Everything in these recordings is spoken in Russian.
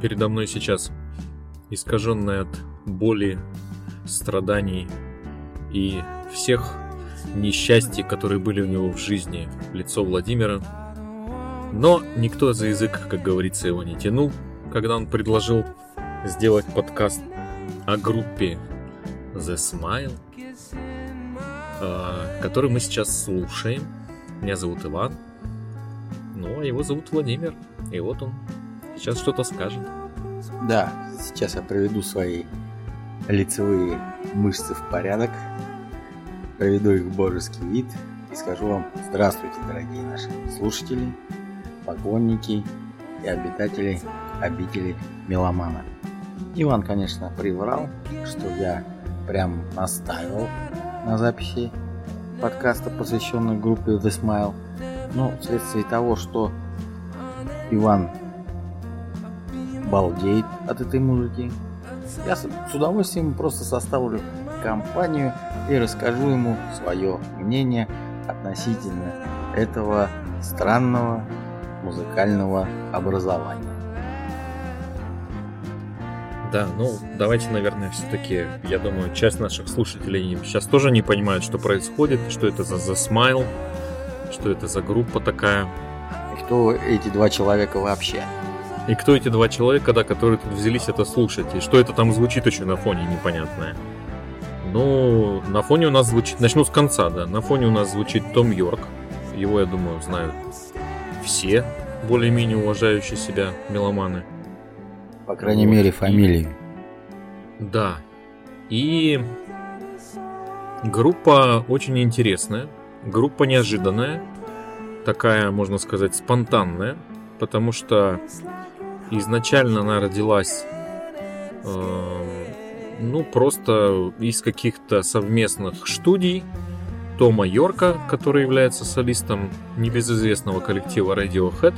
Передо мной сейчас искаженное от боли, страданий и всех несчастий, которые были у него в жизни, лицо Владимира. Но никто за язык, как говорится, его не тянул, когда он предложил сделать подкаст о группе The Smile, который мы сейчас слушаем. Меня зовут Иван, ну а его зовут Владимир, и вот он сейчас что-то скажет. Да, сейчас я приведу свои лицевые мышцы в порядок, приведу их в божеский вид и скажу вам здравствуйте, дорогие наши слушатели, поклонники и обитатели обители Меломана. Иван, конечно, приврал, что я прям настаивал на записи подкаста, посвященной группе The Smile, но вследствие того, что Иван балдеет от этой музыки. Я с удовольствием просто составлю компанию и расскажу ему свое мнение относительно этого странного музыкального образования. Да, ну давайте, наверное, все-таки, я думаю, часть наших слушателей сейчас тоже не понимают, что происходит, что это за The Smile, что это за группа такая, И кто эти два человека вообще? и кто эти два человека, да, которые тут взялись это слушать, и что это там звучит еще на фоне непонятное. Ну, на фоне у нас звучит, начну с конца, да, на фоне у нас звучит Том Йорк, его, я думаю, знают все более-менее уважающие себя меломаны. По крайней Вот. мере, фамилии. Да. И группа очень интересная, группа неожиданная, такая, можно сказать, спонтанная, потому что изначально она родилась, э, ну, просто из каких-то совместных студий Тома Йорка, который является солистом небезызвестного коллектива Radiohead,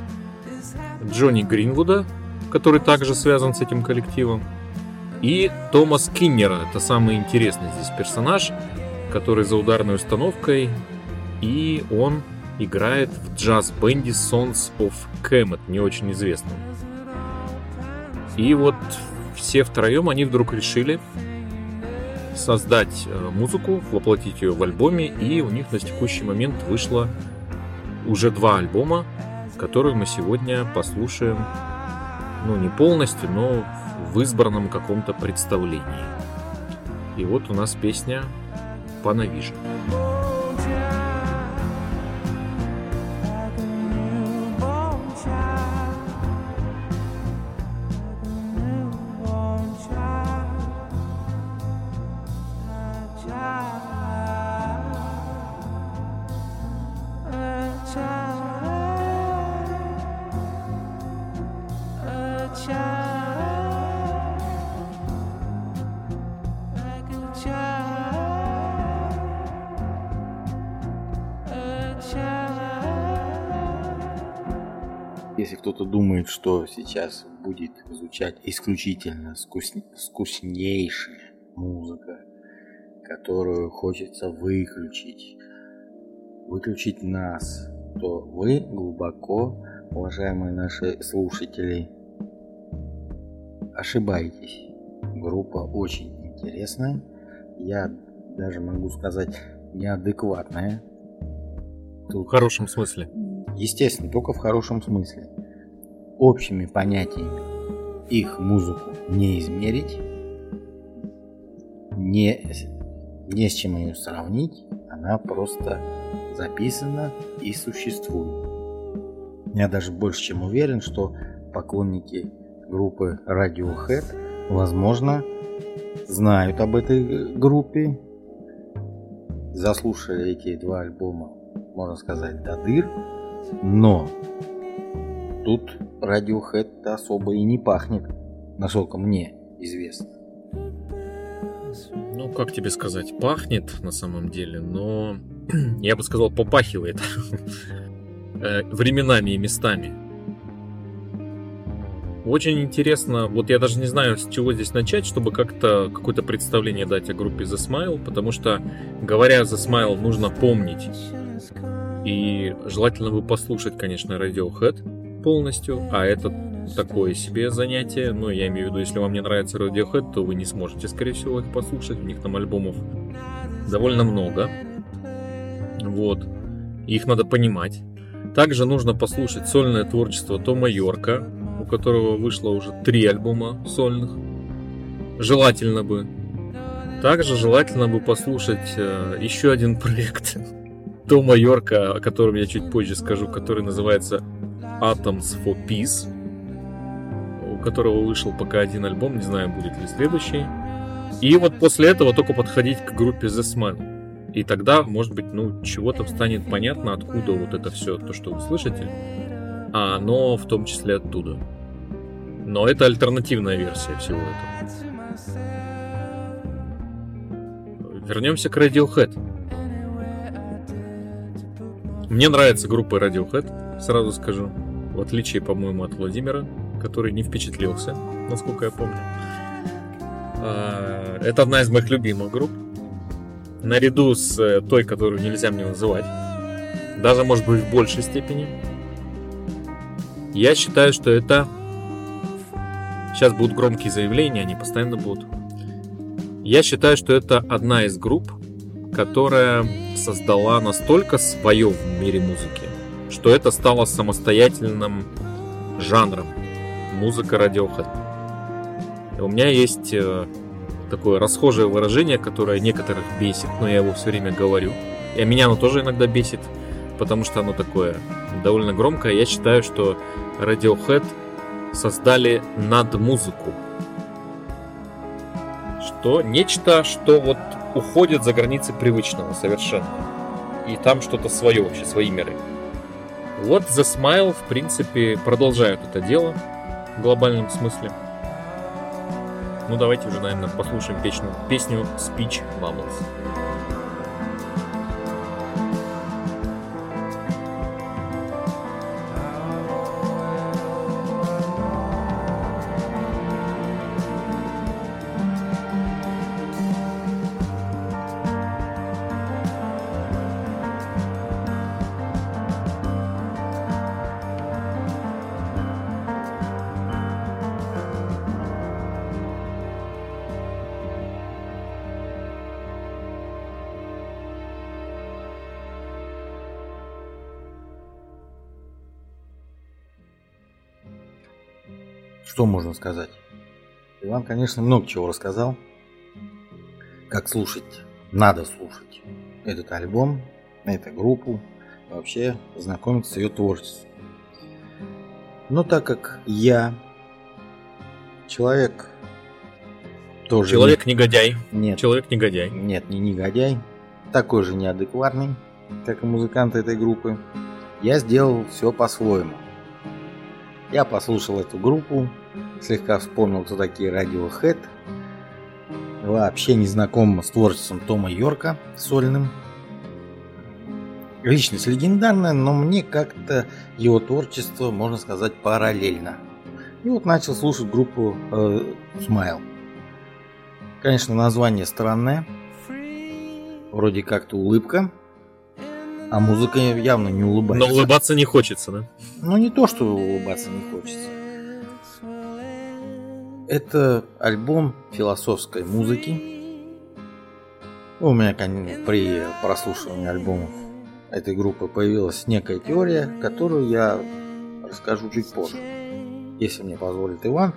Джонни Гринвуда, который также связан с этим коллективом, и Тома Скиннера, это самый интересный здесь персонаж, который за ударной установкой, и он играет в джаз-бенде Sons of Kemet, не очень известном. И вот все втроем они вдруг решили создать э, музыку, воплотить ее в альбоме, и у них на текущий момент вышло уже два альбома, которые мы сегодня послушаем, ну не полностью, но в избранном каком-то представлении. И вот у нас песня «Панавижа». Что сейчас будет звучать исключительно скус- вкуснейшая музыка, которую хочется выключить, выключить нас, то вы глубоко, уважаемые наши слушатели, ошибаетесь. Группа очень интересная. Я даже могу сказать неадекватная. В хорошем смысле. Естественно, только в хорошем смысле. Общими понятиями их музыку не измерить, не, не с чем ее сравнить, она просто записана и существует. Я даже больше чем уверен, что поклонники группы Radiohead, возможно, знают об этой группе, заслушали эти два альбома, можно сказать, до дыр, но тут Radiohead особо и не пахнет, насколько мне известно. Ну, как тебе сказать, пахнет на самом деле, но я бы сказал, попахивает Э, временами и местами. Очень интересно, вот я даже не знаю, с чего здесь начать, чтобы как-то какое-то представление дать о группе The Smile, потому что, говоря The Smile, нужно помнить и желательно бы послушать, конечно, Radiohead полностью, а это такое себе занятие, но я имею в виду, если вам не нравится Radiohead, то вы не сможете, скорее всего, их послушать, у них там альбомов довольно много, вот, их надо понимать. Также нужно послушать сольное творчество Тома Йорка, у которого вышло уже три альбома сольных. Желательно бы. Также желательно бы послушать э, еще один проект Тома Йорка, о котором я чуть позже скажу, который называется Atoms for Peace, у которого вышел пока один альбом, не знаю, будет ли следующий. И вот после этого только подходить к группе The Smile. И тогда, может быть, ну, чего-то станет понятно, откуда вот это все, то, что вы слышите, а оно в том числе оттуда. Но это альтернативная версия всего этого. Вернемся к Radiohead. Мне нравится группа Radiohead, сразу скажу. В отличие, по-моему, от Владимира, который не впечатлился, насколько я помню. А, это одна из моих любимых групп наряду с э, той, которую нельзя мне называть, даже, может быть, в большей степени, я считаю, что это... Сейчас будут громкие заявления, они постоянно будут. Я считаю, что это одна из групп, которая создала настолько свое в мире музыки, что это стало самостоятельным жанром музыка Radiohead. У меня есть э, такое расхожее выражение, которое некоторых бесит, но я его все время говорю. И меня оно тоже иногда бесит, потому что оно такое довольно громкое. Я считаю, что Radiohead создали над музыку. Что нечто, что вот уходит за границы привычного совершенно. И там что-то свое вообще, свои миры. Вот The Smile, в принципе, продолжают это дело в глобальном смысле. Ну давайте уже, наверное, послушаем песню, песню Speech Bubbles. Что можно сказать? Иван, конечно, много чего рассказал. Как слушать, надо слушать этот альбом, эту группу, вообще знакомиться с ее творчеством. Но так как я человек тоже... Человек-негодяй. Нет, Человек-негодяй. нет, не негодяй, такой же неадекватный, как и музыканты этой группы. Я сделал все по-своему. Я послушал эту группу, слегка вспомнил, кто такие Radiohead. Вообще не знаком с творчеством Тома Йорка сольным. Личность легендарная, но мне как-то его творчество, можно сказать, параллельно. И вот начал слушать группу э, Smile. Конечно, название странное. Вроде как-то улыбка. А музыка явно не улыбается. Но улыбаться не хочется, да? Ну, не то, что улыбаться не хочется. Это альбом философской музыки. У меня конечно, при прослушивании альбомов этой группы появилась некая теория, которую я расскажу чуть позже, если мне позволит Иван,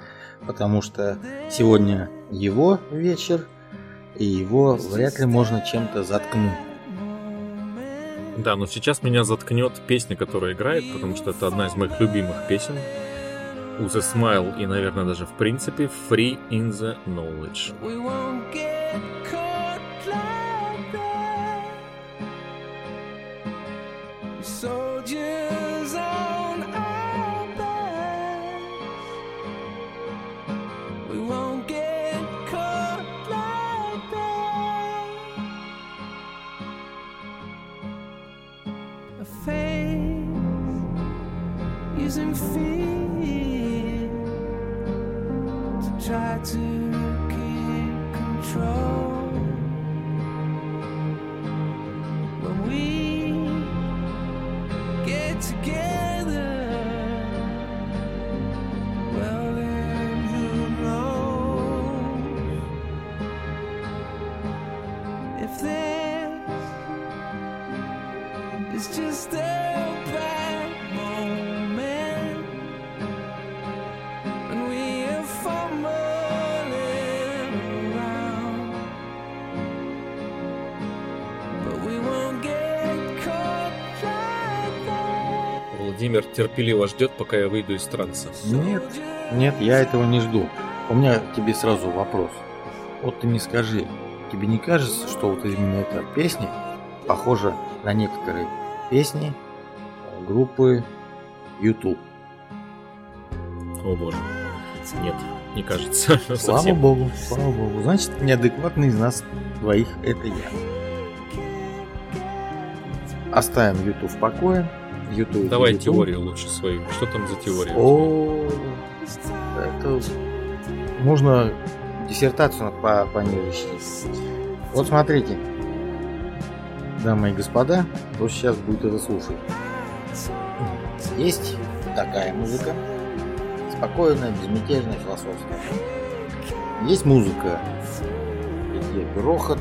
потому что сегодня его вечер, и его вряд ли можно чем-то заткнуть. Да, но сейчас меня заткнет песня, которая играет, потому что это одна из моих любимых песен. У The Smile и, наверное, даже в принципе Free in the Knowledge. We won't get caught Владимир терпеливо ждет, пока я выйду из транса. Нет, нет, я этого не жду. У меня к тебе сразу вопрос. Вот ты мне скажи, тебе не кажется, что вот именно эта песня похожа на некоторые песни группы YouTube? О боже. Нет, не кажется. Слава Совсем. богу, слава богу. Значит, неадекватный из нас двоих это я. Оставим YouTube в покое. YouTube Давай YouTube. теорию лучше свою. Что там за теория? О, это можно диссертацию по, по ней защитить. Вот смотрите, дамы и господа, кто сейчас будет это слушать. Есть такая музыка, спокойная, безмятежная, философская. Есть музыка, где грохот,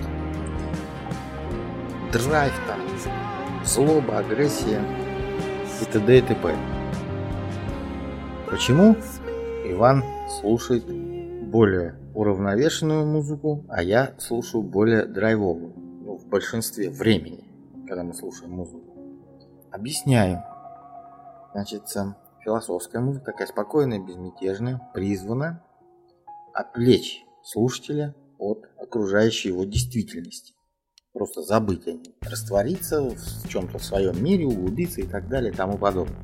драйв там, злоба, агрессия и т.д. и т.п. Почему Иван слушает более уравновешенную музыку, а я слушаю более драйвовую? Ну, в большинстве времени, когда мы слушаем музыку. Объясняю. Значит, э, философская музыка такая спокойная, безмятежная, призвана отвлечь слушателя от окружающей его действительности. Просто забыть о ней, раствориться в чем-то в своем мире, углубиться и так далее и тому подобное.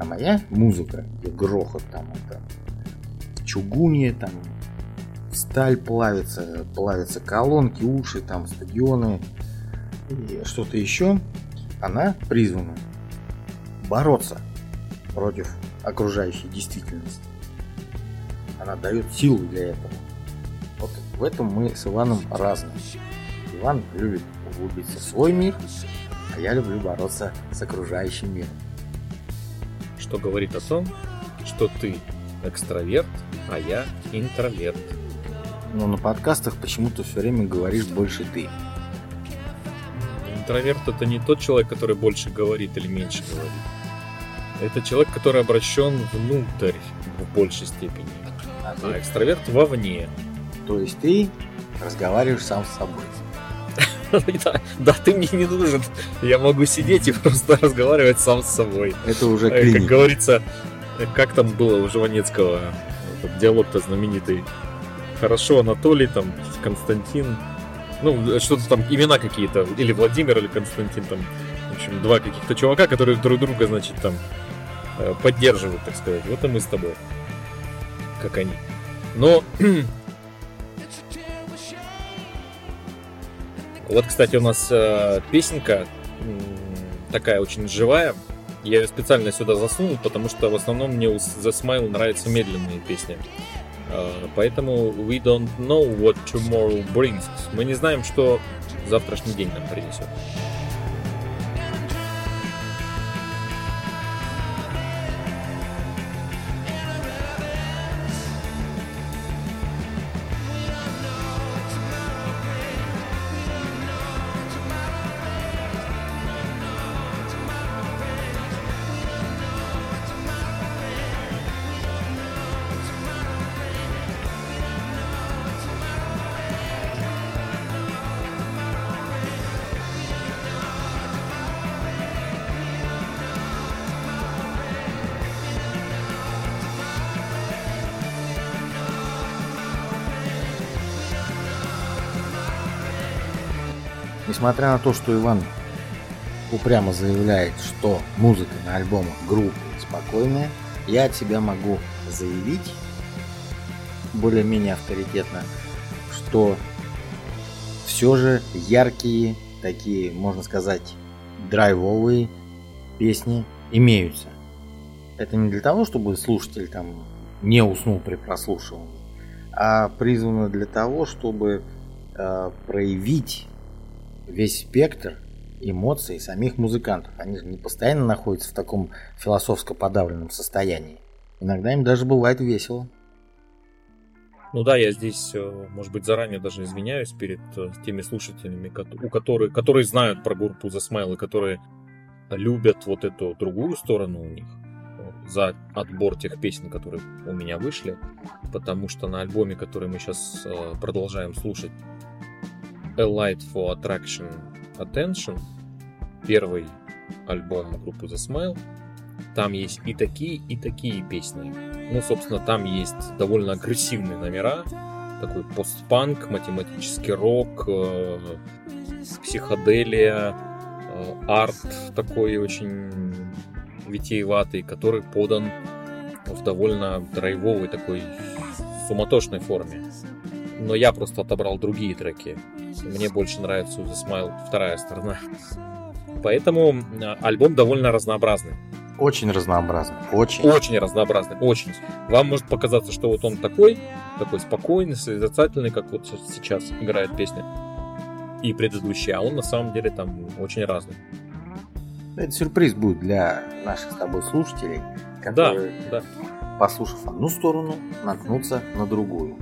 А моя музыка, где грохот там это чугунье, там сталь плавится, плавятся колонки, уши, там стадионы и что-то еще, она призвана бороться против окружающей действительности. Она дает силу для этого. Вот в этом мы с Иваном разные. Иван любит углубиться в свой мир, а я люблю бороться с окружающим миром. Что говорит о том, что ты экстраверт, а я интроверт. Но на подкастах почему-то все время говоришь больше ты. Интроверт это не тот человек, который больше говорит или меньше говорит. Это человек, который обращен внутрь в большей степени. А А экстраверт вовне. То есть ты разговариваешь сам с собой. Да, да, ты мне не нужен. Я могу сидеть и просто разговаривать сам с собой. Это уже Э, Как клиника. говорится, э, как там было у Жванецкого, диалог-то знаменитый. Хорошо, Анатолий, там, Константин, ну, что-то там, имена какие-то, или Владимир, или Константин, там, в общем, два каких-то чувака, которые друг друга, значит, там, э, поддерживают, так сказать. Вот и мы с тобой. Как они. Но, вот, кстати, у нас э, песенка такая очень живая. Я ее специально сюда засунул, потому что в основном мне у The Smile нравятся медленные песни. Э, Поэтому we don't know what tomorrow brings. Мы не знаем, что завтрашний день нам принесет. Несмотря на то, что Иван упрямо заявляет, что музыка на альбомах группы спокойная, я от себя могу заявить более-менее авторитетно, что все же яркие, такие, можно сказать, драйвовые песни имеются. Это не для того, чтобы слушатель там не уснул при прослушивании, а призвана для того, чтобы э, проявить весь спектр эмоций самих музыкантов. Они же не постоянно находятся в таком философско подавленном состоянии. Иногда им даже бывает весело. Ну да, я здесь, э, может быть, заранее даже извиняюсь перед э, теми слушателями, у которых, которые знают про группу The Smile и которые любят вот эту другую сторону у них э, за отбор тех песен, которые у меня вышли, потому что на альбоме, который мы сейчас продолжаем слушать, A Light for Attraction Attention, первый альбом группы The Smile, там есть и такие, и такие песни. Ну, собственно, там есть довольно агрессивные номера, такой постпанк, математический рок, э, психоделия, э, арт такой очень витиеватый, который подан в довольно драйвовой такой суматошной форме. Но я просто отобрал другие треки. Мне больше нравится The Smile вторая сторона. Поэтому э, альбом довольно разнообразный. Очень разнообразный. Очень. Очень разнообразный. Очень. Вам может показаться, что вот он такой, такой спокойный, созерцательный, как вот сейчас играет песня. И предыдущие, а он на самом деле там очень разный. Это сюрприз будет для наших с тобой слушателей, которые, да, да. послушав одну сторону, наткнутся на другую.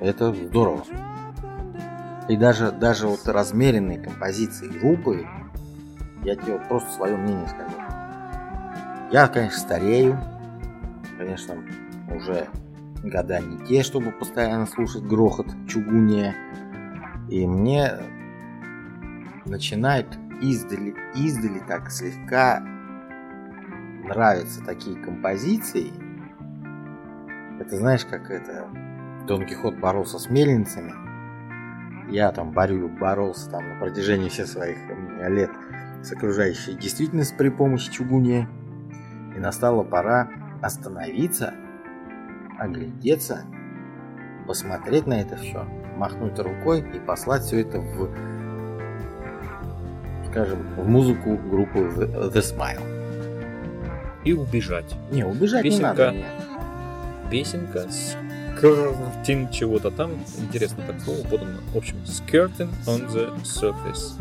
Это здорово. И даже, даже вот размеренные композиции группы, я тебе просто свое мнение скажу. Я, конечно, старею. Конечно, уже года не те, чтобы постоянно слушать грохот чугуния. И мне начинает издали, издали так слегка нравятся такие композиции. Это знаешь, как это Дон Кихот боролся с мельницами. Я там борю, боролся там на протяжении всех своих лет с окружающей действительностью при помощи чугуния. И настала пора остановиться, оглядеться, посмотреть на это все, махнуть рукой и послать все это в, скажем, в музыку группы The, The Smile. И убежать. Не, убежать Песенка, не надо. Нет. Песенка с skirting чего-то там. Интересно так слово подано. В общем, skirting on the surface.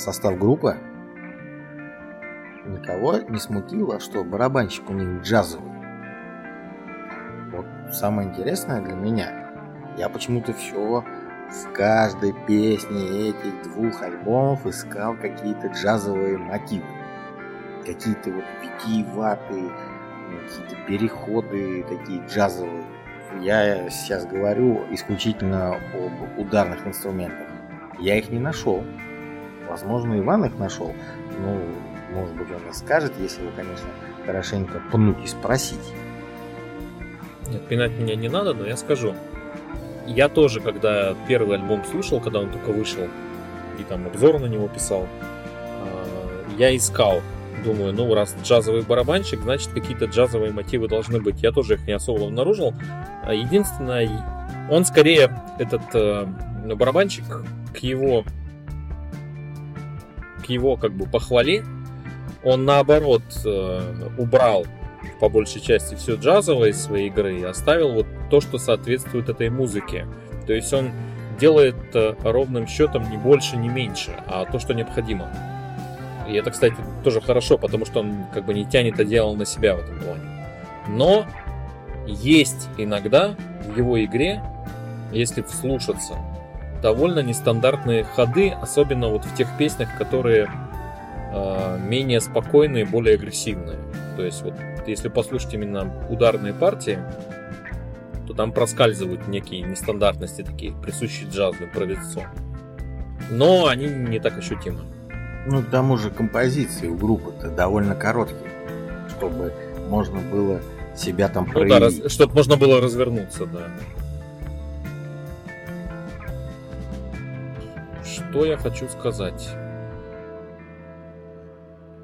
Состав группы, никого не смутило, что барабанщик у них джазовый. Вот самое интересное для меня, я почему-то все в каждой песне этих двух альбомов искал какие-то джазовые мотивы. Какие-то вот витиеватые, какие-то переходы такие джазовые. Я сейчас говорю исключительно об ударных инструментах. Я их не нашел. Возможно, Иван их нашел. Ну, может быть, он и скажет, если вы, конечно, хорошенько пнуть и спросить. Нет, пинать меня не надо, но я скажу. Я тоже, когда первый альбом слушал, когда он только вышел, и там обзор на него писал, э, я искал. Думаю, ну раз джазовый барабанщик, значит какие-то джазовые мотивы должны быть. Я тоже их не особо обнаружил. А Единственное, он скорее, этот э, барабанщик, к его его как бы похвале, он наоборот э, убрал по большей части все джазовое из своей игры и оставил вот то, что соответствует этой музыке. То есть он делает э, ровным счетом не больше, не меньше, а то, что необходимо. И это, кстати, тоже хорошо, потому что он как бы не тянет одеяло на себя в этом плане. Но есть иногда в его игре если вслушаться, довольно нестандартные ходы, особенно вот в тех песнях, которые э, менее спокойные, более агрессивные. То есть вот если послушать именно ударные партии, то там проскальзывают некие нестандартности такие, присущие джазу, импровизационно. Но они не так ощутимы. Ну, к тому же композиции у группы-то довольно короткие, чтобы можно было себя там Ну да, проявить. раз- чтобы можно было развернуться, да. Что я хочу сказать?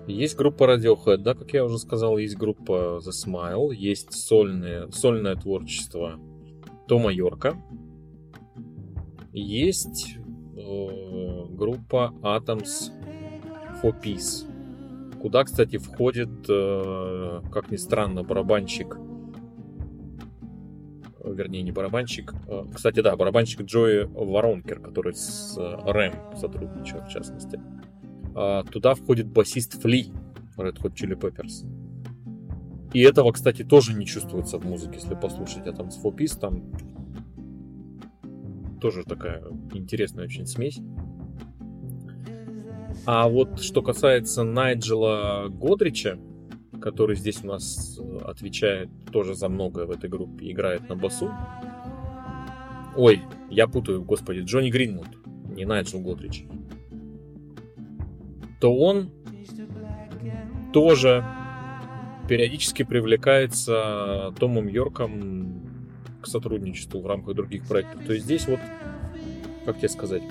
Есть группа Radiohead, да, как я уже сказал, есть группа The Smile, есть сольное, сольное творчество Тома Йорка, есть э, группа Atoms for Peace, куда, кстати, входит, э, как ни странно, барабанщик вернее, не барабанщик. э, Кстати, да, барабанщик Джои Воронкер, который с э, Рэм сотрудничал, в частности. А, Туда входит басист Фли, Red Hot Chili Peppers. И этого, кстати, тоже не чувствуется в музыке, если послушать. А там с Фопис, там тоже такая интересная очень смесь. А вот что касается Найджела Годрича, который здесь у нас э, отвечает тоже за многое в этой группе, играет на басу. Ой, я путаю, господи, Джонни Гринвуд, не Найджел Годрич. То он тоже периодически привлекается Томом Йорком к сотрудничеству в рамках других проектов. То есть здесь вот, как тебе сказать,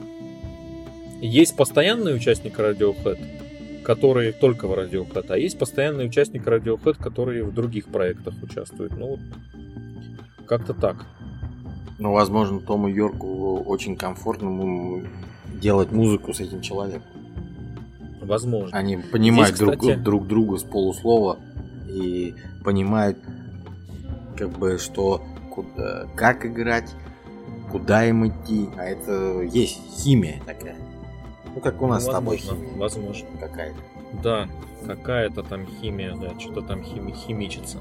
есть постоянный участник Radiohead, который только в Radiohead, а есть постоянный участник Radiohead, который в других проектах участвует. Ну, вот как-то так. Ну, возможно, Тому Йорку очень комфортно делать музыку с этим человеком. Возможно. Они понимают Здесь, друг, кстати- друг друга с полуслова и понимают, как бы, что куда, как играть, куда им идти. А это есть химия такая. Ну, как у нас с тобой возможно, химия возможно. какая-то. Да, какая-то там химия, да, что-то там хими- химичится.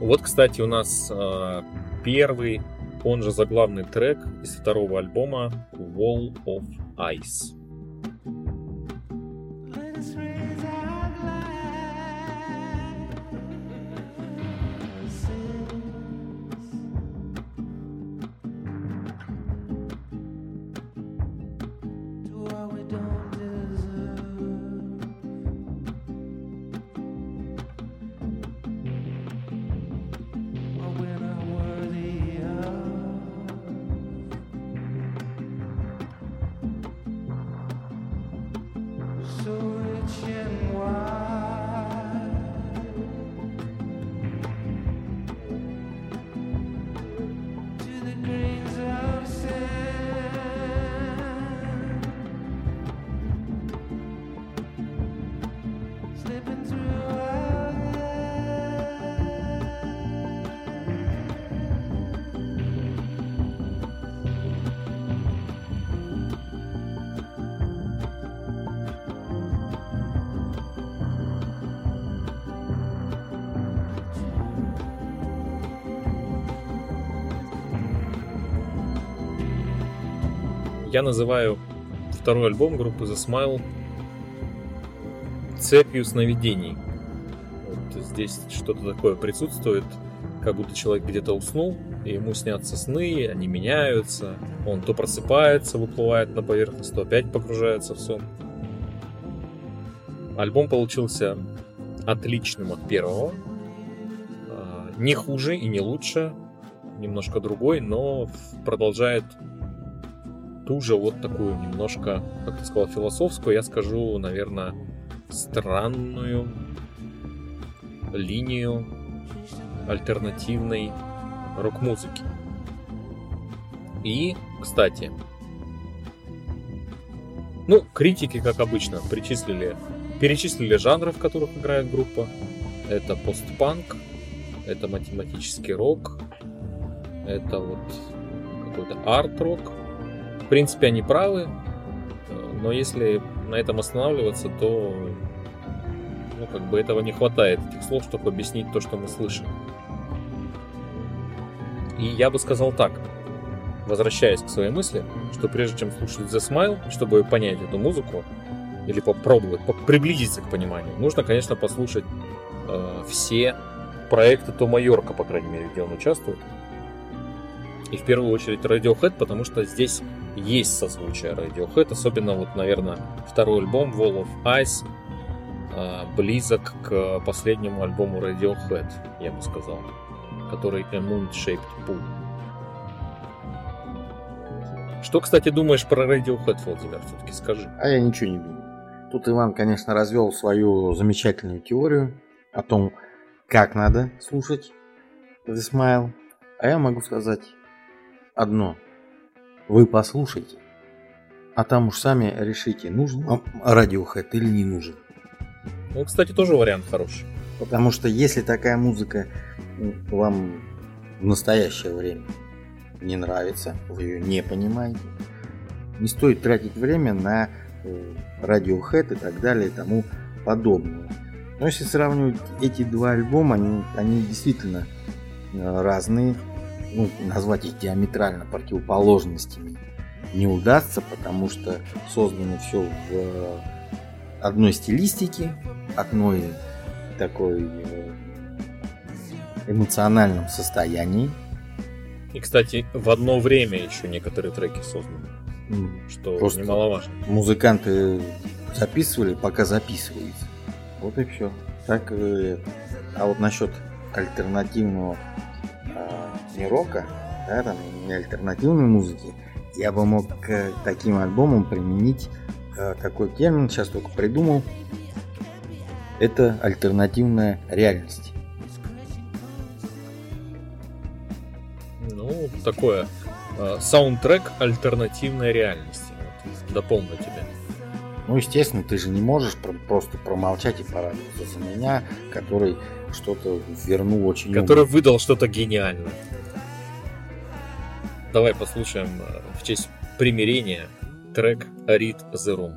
Вот, кстати, у нас э, первый, он же заглавный трек из второго альбома Wall of Ice. Я называю второй альбом группы The Smile цепью сновидений. Вот здесь что-то такое присутствует, как будто человек где-то уснул, и ему снятся сны, они меняются, он то просыпается, выплывает на поверхность, то опять погружается в сон. Альбом получился отличным от первого. А, Не хуже и не лучше, немножко другой, но продолжает ту же вот такую немножко, как ты сказал, философскую, я скажу, наверное, странную линию альтернативной рок-музыки. И, кстати, ну, критики, как обычно, причислили, перечислили жанры, в которых играет группа. Это постпанк, это математический рок, это вот какой-то арт-рок. Принципе, они правы, но если на этом останавливаться, то ну, как бы этого не хватает, этих слов, чтобы объяснить то, что мы слышим. И я бы сказал так. возвращаясь к своей мысли, что прежде чем слушать The Smile, чтобы понять эту музыку, или попробовать, по- приблизиться к пониманию, нужно, конечно, послушать э, все проекты Тома Йорка, по крайней мере, где он участвует. И в первую очередь Radiohead, потому что здесь есть созвучие Radiohead, особенно вот, наверное, второй альбом Wall of Ice э, близок к последнему альбому Radiohead, я бы сказал, который A Moon Shaped Pool. Что, кстати, думаешь про Radiohead, Владимир, все-таки скажи. А я ничего не думаю. Тут Иван, конечно, развел свою замечательную теорию о том, как надо слушать The Smile. А я могу сказать одно. Вы послушайте, а там уж сами решите, нужен вам Radiohead или не нужен. Ну, кстати, тоже вариант хороший. Потому что если такая музыка м, вам в настоящее время не нравится, вы ее не понимаете, не стоит тратить время на э, Radiohead и так далее и тому подобное. Но если сравнивать эти два альбома, они, они действительно э, разные. Ну, назвать их диаметрально противоположностями не удастся, потому что создано все в одной стилистике, одной такой э, эмоциональном состоянии. И, кстати, в одно время еще некоторые треки созданы, М, что Просто- немаловажно. Музыканты записывали, пока записывается. Вот и все. Так, э, а вот насчет альтернативного а, не рока, да, там, не альтернативной музыки, я бы мог к таким альбомам применить э, такой термин, сейчас только придумал. Это альтернативная реальность. Ну, такое. э, Саундтрек альтернативной реальности. Вот, дополню тебя. Ну, естественно, ты же не можешь про- просто промолчать и порадоваться за меня, который что-то вернул очень. Который выдал что-то гениальное. Давай послушаем э, в честь примирения трек Read the Room.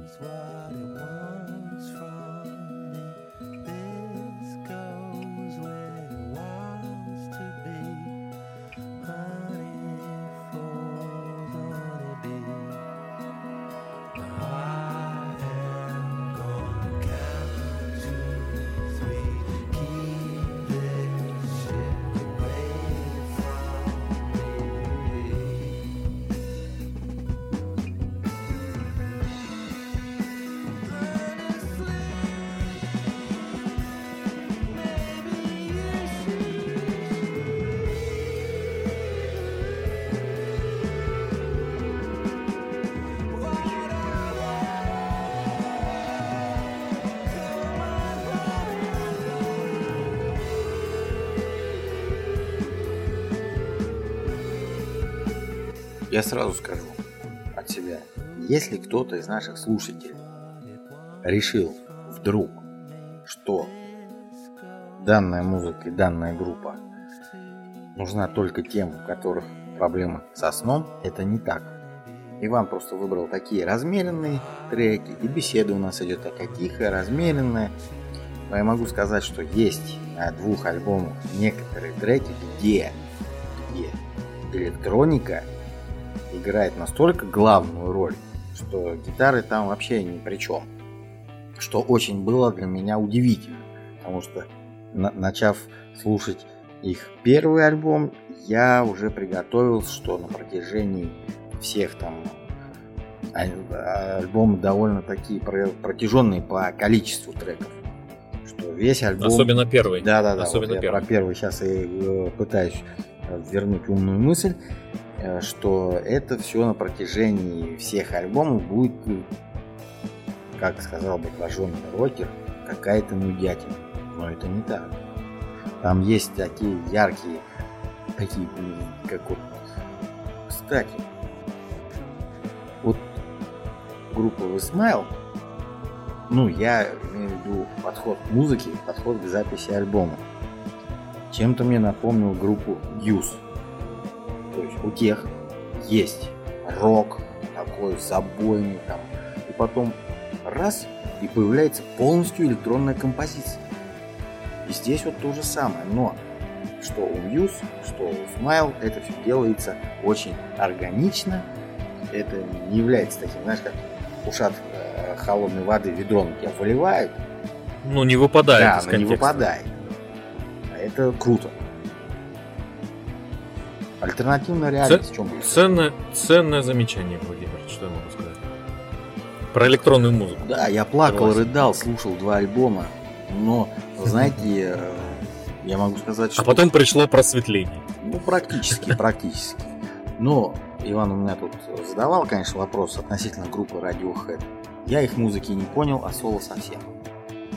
Кто-то из наших слушателей решил вдруг, что данная музыка и данная группа нужна только тем, у которых проблемы со сном, это не так. Иван просто выбрал такие размеренные треки, и беседа у нас идет такая тихая, размеренная. Но я могу сказать, что есть на двух альбомах некоторые треки, где, где электроника играет настолько главную роль, что гитары там вообще ни при чем. Что очень было для меня удивительно, потому что на- начав слушать их первый альбом, я уже приготовился, что на протяжении всех там аль- альбомы довольно такие про- протяженные по количеству треков. Что весь альбом... Особенно первый. Да, да, да. Особенно вот я первый. про первый сейчас и э, пытаюсь э, вернуть умную мысль, что это все на протяжении всех альбомов будет, э, как сказал бы прожженный рокер, какая-то нудятина. Но это не так. Там есть такие яркие, такие, как вот. Кстати, вот группа Smile, ну, я имею в виду подход к музыке, подход к записи альбома. Чем-то мне напомнил группу Юз. Есть у тех есть рок такой забойный там. И потом раз, и появляется полностью электронная композиция. И здесь вот то же самое. Но что у Muse, что у Smile, это все делается очень органично. Это не является таким, знаешь, как ушат э, холодной воды ведро на тебя выливают, Ну, не выпадает да, но не контекста. выпадает. А это круто. Альтернативная реальность в чем будет? Ценное, ценное замечание, Владимир, что я могу сказать. Про электронную музыку. Да, я плакал, Согласен. рыдал, слушал два альбома, но, знаете, э, я могу сказать, что... А потом пришло просветление. Ну, практически, практически. Но Иван у меня тут задавал, конечно, вопрос относительно группы Radiohead. Я их музыки не понял, а соло совсем.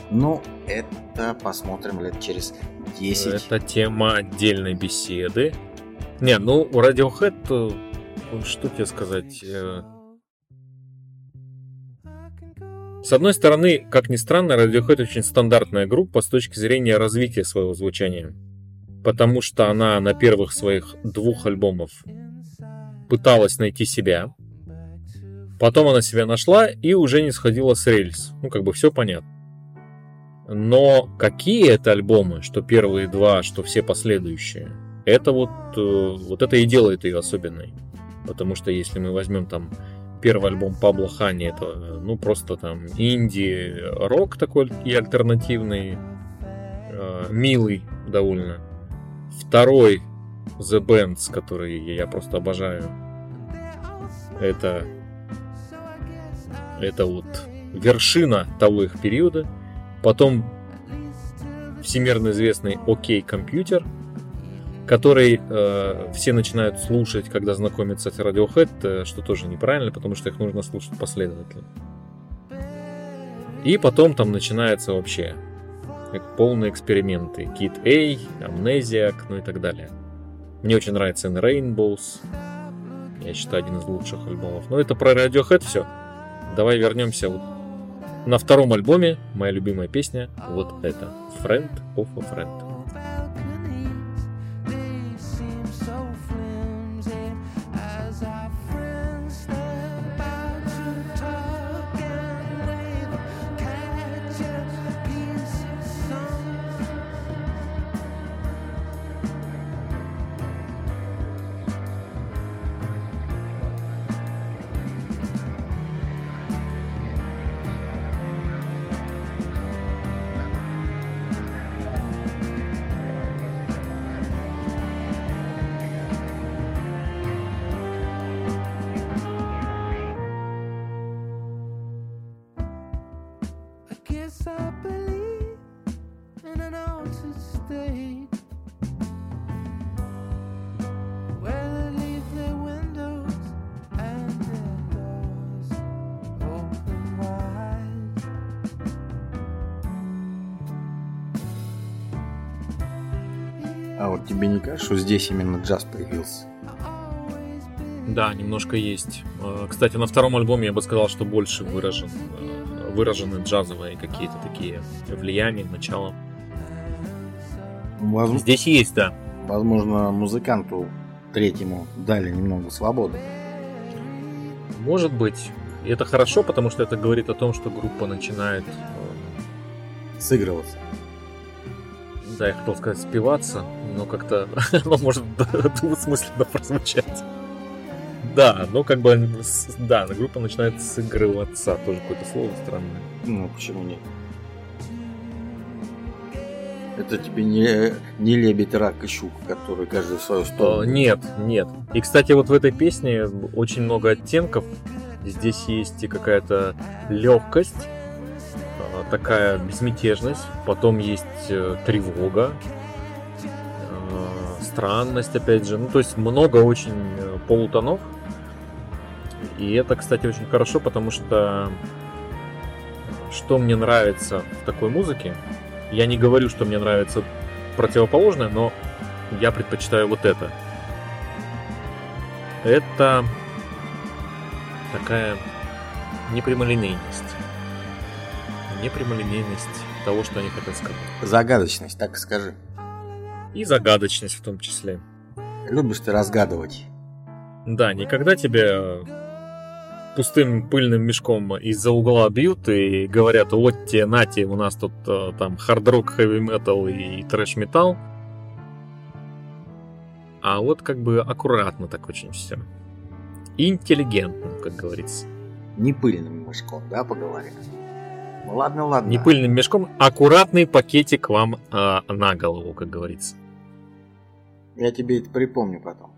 Ну, это посмотрим лет через 10. Это тема отдельной беседы. Не, ну, у Radiohead, э, что тебе сказать, э, с одной стороны, как ни странно, Radiohead очень стандартная группа с точки зрения развития своего звучания. Потому что она на первых своих двух альбомах пыталась найти себя. Потом она себя нашла и уже не сходила с рельс. Ну, как бы все понятно. Но какие это альбомы, что первые два, что все последующие, это вот, э, вот это и делает ее особенной. Потому что если мы возьмем там первый альбом Пабло Хани, это э, ну просто там инди-рок такой и альтернативный, э, милый довольно. Второй The Bands, который я просто обожаю, это это вот вершина того их периода. Потом всемирно известный OK компьютер, который э, все начинают слушать, когда знакомятся с Radiohead, э, что тоже неправильно, потому что их нужно слушать последовательно. И потом там начинается вообще полные эксперименты. Kid A, Amnesiac, ну и так далее. Мне очень нравится In Rainbows. Я считаю, один из лучших альбомов. Но это про Radiohead все. Давай вернемся вот на втором альбоме. Моя любимая песня вот это. Friend of a Friend. Тебе не кажется, что здесь именно джаз появился? Да, немножко есть. Э, Кстати, на втором альбоме я бы сказал, что больше выражен, э, выражены джазовые какие-то такие влияния, начала. Воз- Здесь есть, да. Возможно, музыканту третьему дали немного свободы. Может быть. И это хорошо, потому что это говорит о том, что группа начинает, э, Сыгрываться. Я хотел сказать, спиваться, но как-то оно может двусмысленно прозвучать. Да, но как бы, да, группа начинает сыгрываться, тоже какое-то слово странное. Ну, почему нет? Это тебе не, не лебедь, рак и щука, которые каждый в свою сторону. Нет, нет. И, кстати, вот в этой песне очень много оттенков. Здесь есть и какая-то легкость, такая безмятежность, потом есть э, тревога, э, странность, опять же. Ну, то есть много очень э, полутонов. И это, кстати, очень хорошо, потому что что мне нравится в такой музыке, я не говорю, что мне нравится противоположное, но я предпочитаю вот это. Это такая непрямолинейность. Непрямолинейность того, что они хотят сказать. Загадочность, так и скажи. И загадочность в том числе. Любишь ты разгадывать. Да, никогда тебе пустым пыльным мешком из-за угла бьют и говорят, вот тебе, нате, у нас тут э, там хард-рок, хэви-метал и трэш-метал. а вот как бы аккуратно так очень все. Интеллигентно, как говорится. Не пыльным мешком, да, поговорим? Ну ладно, ладно. Не пыльным мешком, аккуратный пакетик вам а, на голову, как говорится. Я тебе это припомню потом.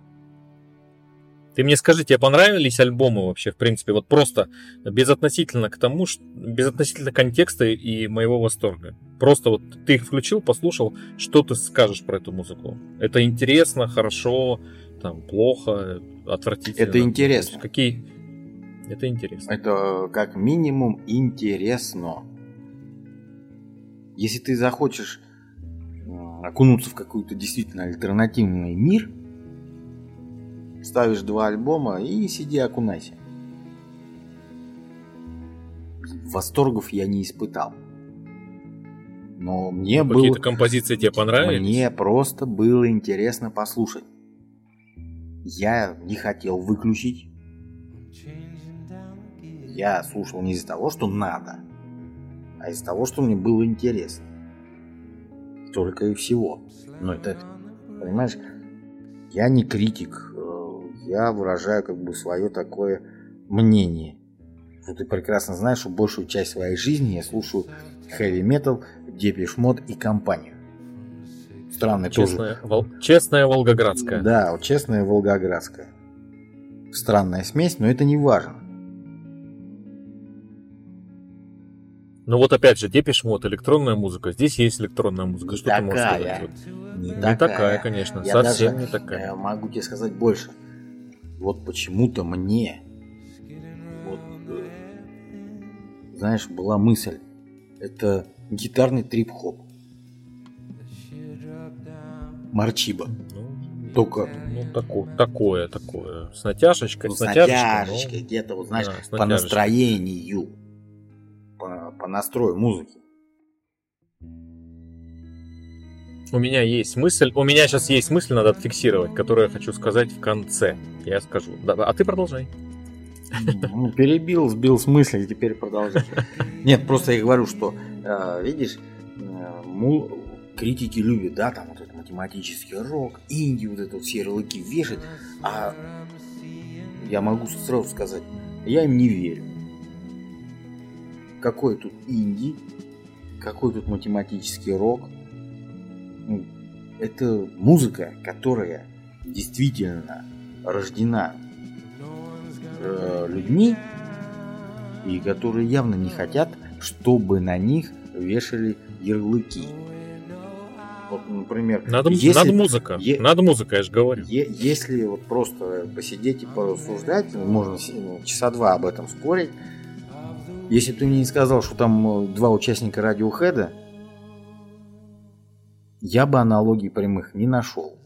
Ты мне скажи, тебе понравились альбомы вообще, в принципе, вот просто безотносительно к тому, ш- безотносительно контекста и моего восторга. Просто вот ты их включил, послушал, что ты скажешь про эту музыку? Это интересно, хорошо, там, плохо, отвратительно? Это интересно. Какие? Это интересно. Это как минимум интересно. Если ты захочешь окунуться в какой-то действительно альтернативный мир, ставишь два альбома и сиди окунайся. Восторгов я не испытал. Но мне было, Какие-то композиции тебе понравились? мне просто было интересно послушать. Я не хотел выключить. Я слушал не из-за того, что надо, а из-за того, что мне было интересно. Только и всего. Но это, понимаешь, я не критик, э, я выражаю как бы свое такое мнение. Ну, ты прекрасно знаешь, что большую часть своей жизни я слушаю heavy metal, Depeche Mode и компанию. Странно тоже. Честная, Вол- честная Волгоградская. Да, вот честная Волгоградская. Странная смесь, но это не важно. Ну вот опять же, Depeche Mode, электронная музыка. Здесь есть электронная музыка. Не Что ты можешь такая. сказать? Вот Не, Не такая, конечно, Я совсем даже, не такая. э, могу тебе сказать больше. Вот почему-то мне, вот, э, знаешь, была мысль. Это гитарный трип-хоп. Марчиба. Ну, Только ну, тако- такое, такое. С натяжечкой, ну, с с натяжечкой. натяжечкой, ну, где-то, вот знаешь, да, по натяжечкой. настроению, по, настрою музыки. У меня есть мысль, у меня сейчас есть мысль, надо отфиксировать, которую я хочу сказать в конце. Я скажу. Да, да, а ты продолжай. Ну, перебил, сбил с мысли, и теперь продолжай. Нет, просто я говорю, что, э, видишь, э, критики любят, да, там вот этот математический рок, инди, вот это вот все ярлыки вешать, а я могу сразу сказать, я им не верю. Какой тут инди, какой тут математический рок. Ну, Это музыка, которая действительно рождена э, людьми, и которые явно не хотят, чтобы на них вешали ярлыки. Вот, например, Надо, если, надо музыка. е- Надо музыка, я же говорю. е- если вот просто посидеть и порассуждать, можно ну, часа два об этом спорить. Если ты мне не сказал, что там э, два участника радиохеда, я бы аналогий прямых не нашел.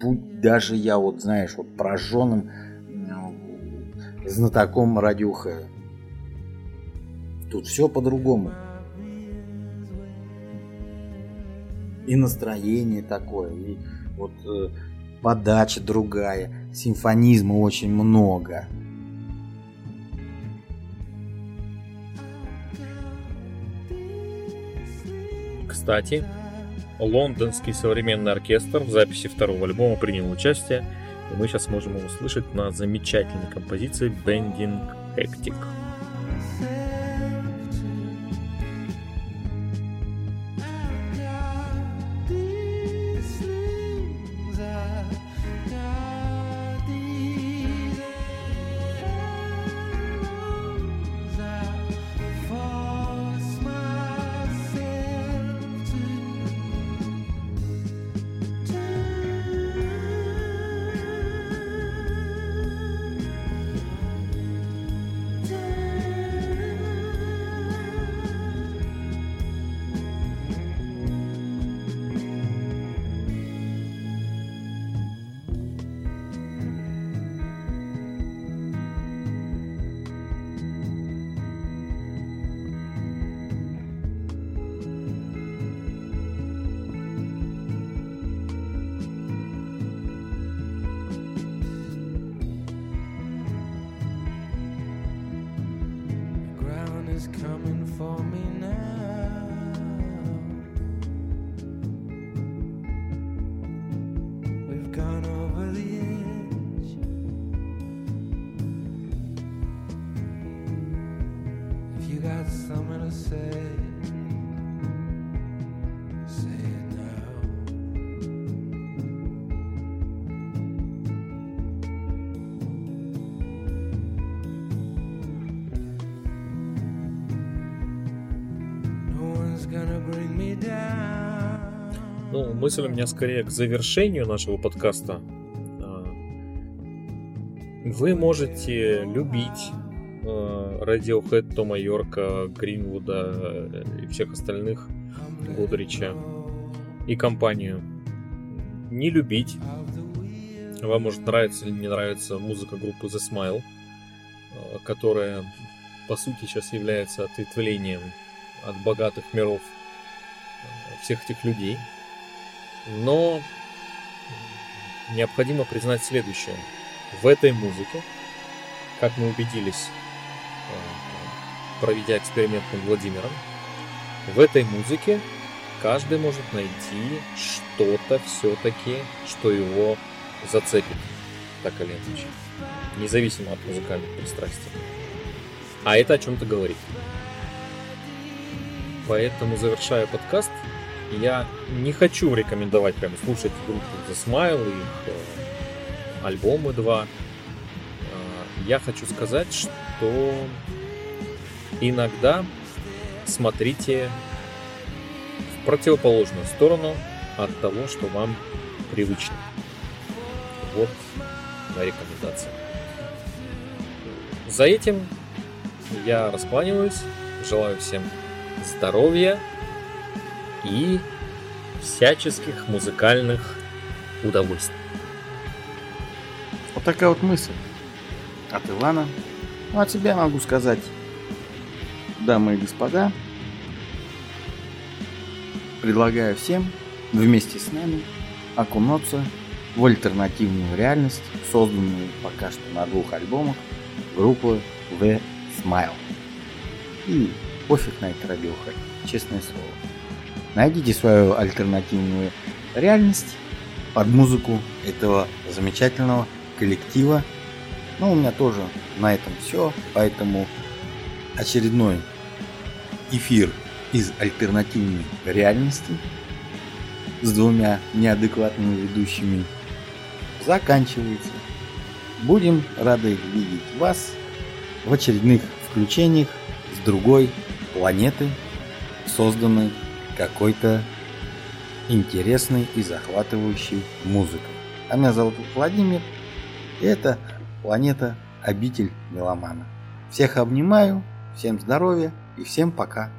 Будь даже я вот, знаешь, вот прожженным э, знатоком радиохеда. Тут все по-другому. И настроение такое, и вот э, подача другая, симфонизма очень много. Кстати, лондонский современный оркестр в записи второго альбома принял участие, и мы сейчас можем его услышать на замечательной композиции Bending Hectic. Мысль у меня скорее к завершению нашего подкаста. А, Вы можете любить э, Radiohead, Тома Йорка, Гринвуда э, и всех остальных, Гудрича и компанию. Не любить. Вам может нравиться или не нравится музыка группы The Smile, э, которая по сути сейчас является ответвлением от богатых миров всех этих людей. Но необходимо признать следующее. В этой музыке, как мы убедились, э, проведя эксперимент над Владимиром, в этой музыке каждый может найти что-то все-таки, что его зацепит, так или иначе, независимо от музыкальных пристрастий. А это о чем-то говорит. Поэтому, завершая подкаст, я не хочу рекомендовать прям слушать группу The Smile и их э, альбомы два. Э, Я хочу сказать, что иногда смотрите в противоположную сторону от того, что вам привычно. Вот моя рекомендация. За этим я раскланиваюсь. Желаю всем здоровья и всяческих музыкальных удовольствий. Вот такая вот мысль от Ивана. Ну, от себя могу сказать, дамы и господа, предлагаю всем вместе с нами окунуться в альтернативную реальность, созданную пока что на двух альбомах группы The Smile. И пофиг на это Radiohead, честное слово. Найдите свою альтернативную реальность под музыку этого замечательного коллектива. Ну, у меня тоже на этом все, поэтому очередной эфир из альтернативной реальности с двумя неадекватными ведущими заканчивается. Будем рады видеть вас в очередных включениях с другой планеты, созданной какой-то интересной и захватывающей музыкой. А меня зовут Владимир, и это планета обитель меломана. Всех обнимаю, всем здоровья и всем пока.